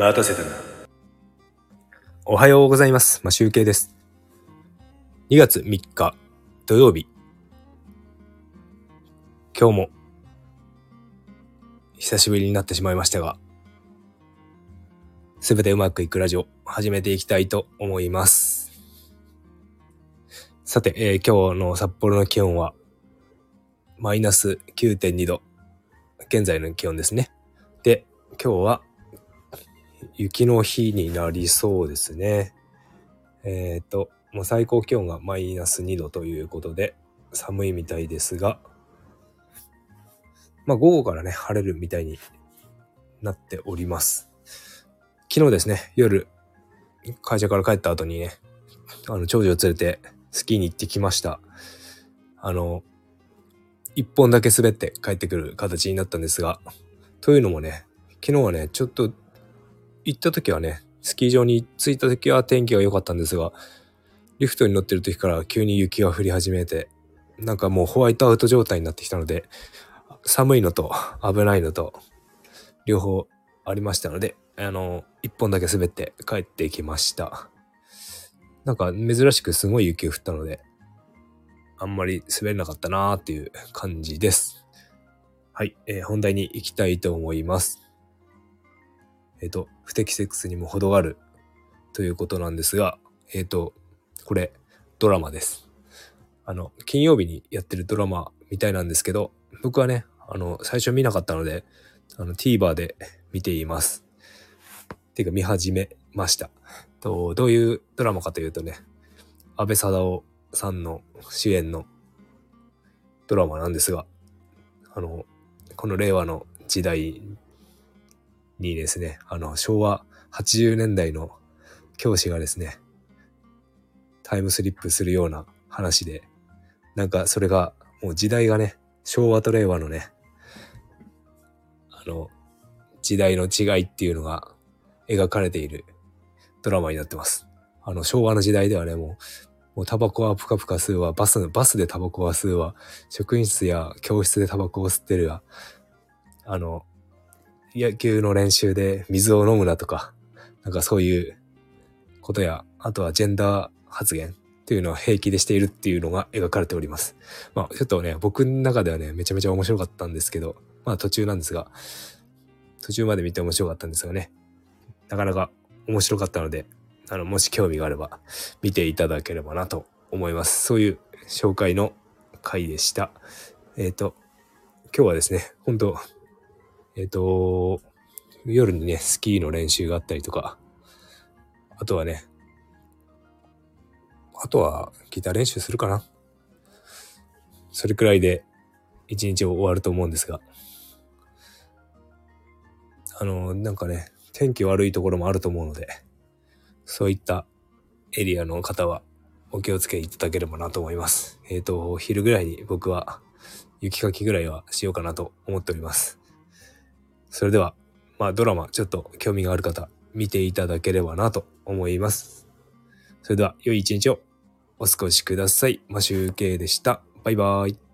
待たせたな。おはようございます。まあ、集計です。2月3日土曜日。今日も久しぶりになってしまいましたが、すべてうまくいくラジオ始めていきたいと思います。さて、えー今日の札幌の気温はマイナス9.2度。現在の気温ですね。で、今日は雪の日になりそうですね。えっ、と、もう最高気温がマイナス2度ということで、寒いみたいですが、まあ午後からね、晴れるみたいになっております。昨日ですね、夜、会社から帰った後にね、あの、長女を連れてスキーに行ってきました。あの、一本だけ滑って帰ってくる形になったんですが、というのもね、昨日はね、ちょっと行った時はね、スキー場に着いた時は天気が良かったんですが、リフトに乗ってる時から急に雪が降り始めて、なんかもうホワイトアウト状態になってきたので、寒いのと危ないのと、両方ありましたので、あの、一本だけ滑って帰ってきました。なんか珍しくすごい雪降ったので、あんまり滑れなかったなーっていう感じです。はい、えー本題に行きたいと思います。えっ、と、不適切にも程があるということなんですが、えっ、と、これ、ドラマです。あの、金曜日にやってるドラマみたいなんですけど、僕はね、あの、最初見なかったので、あの、TVer で見ています。ていうか、見始めました。と、どういうドラマかというとね、安倍貞夫さんの主演のドラマなんですが、あの、この令和の時代にですね、あの、昭和80年代の教師がですね、タイムスリップするような話で、なんかそれが、もう時代がね、昭和と令和のね、あの、時代の違いっていうのが描かれているドラマになってます。あの、昭和の時代ではね、もう、もうタバコはプカプカ吸うわ、バス、バスでタバコは吸うわ、職員室や教室でタバコを吸ってるわ、あの、野球の練習で水を飲むなとか、なんかそういうことや、あとはジェンダー発言っていうのは平気でしているっていうのが描かれております。まあちょっとね、僕の中ではね、めちゃめちゃ面白かったんですけど、まあ途中なんですが、途中まで見て面白かったんですがね、なかなか面白かったので、あの、もし興味があれば見ていただければなと思います。そういう紹介の回でした。えっ、と、今日はですね、本当えっ、と、夜にね、スキーの練習があったりとか、あとはね、あとはギター練習するかなそれくらいで一日を終わると思うんですが、あの、なんかね、天気悪いところもあると思うので、そういったエリアの方はお気をつけいただければなと思います。えっ、と、昼ぐらいに僕は雪かきぐらいはしようかなと思っております。それでは、まあドラマちょっと興味がある方、見ていただければなと思います。それでは、良い一日をお過ごしください。マシュウケイでした。バイバーイ。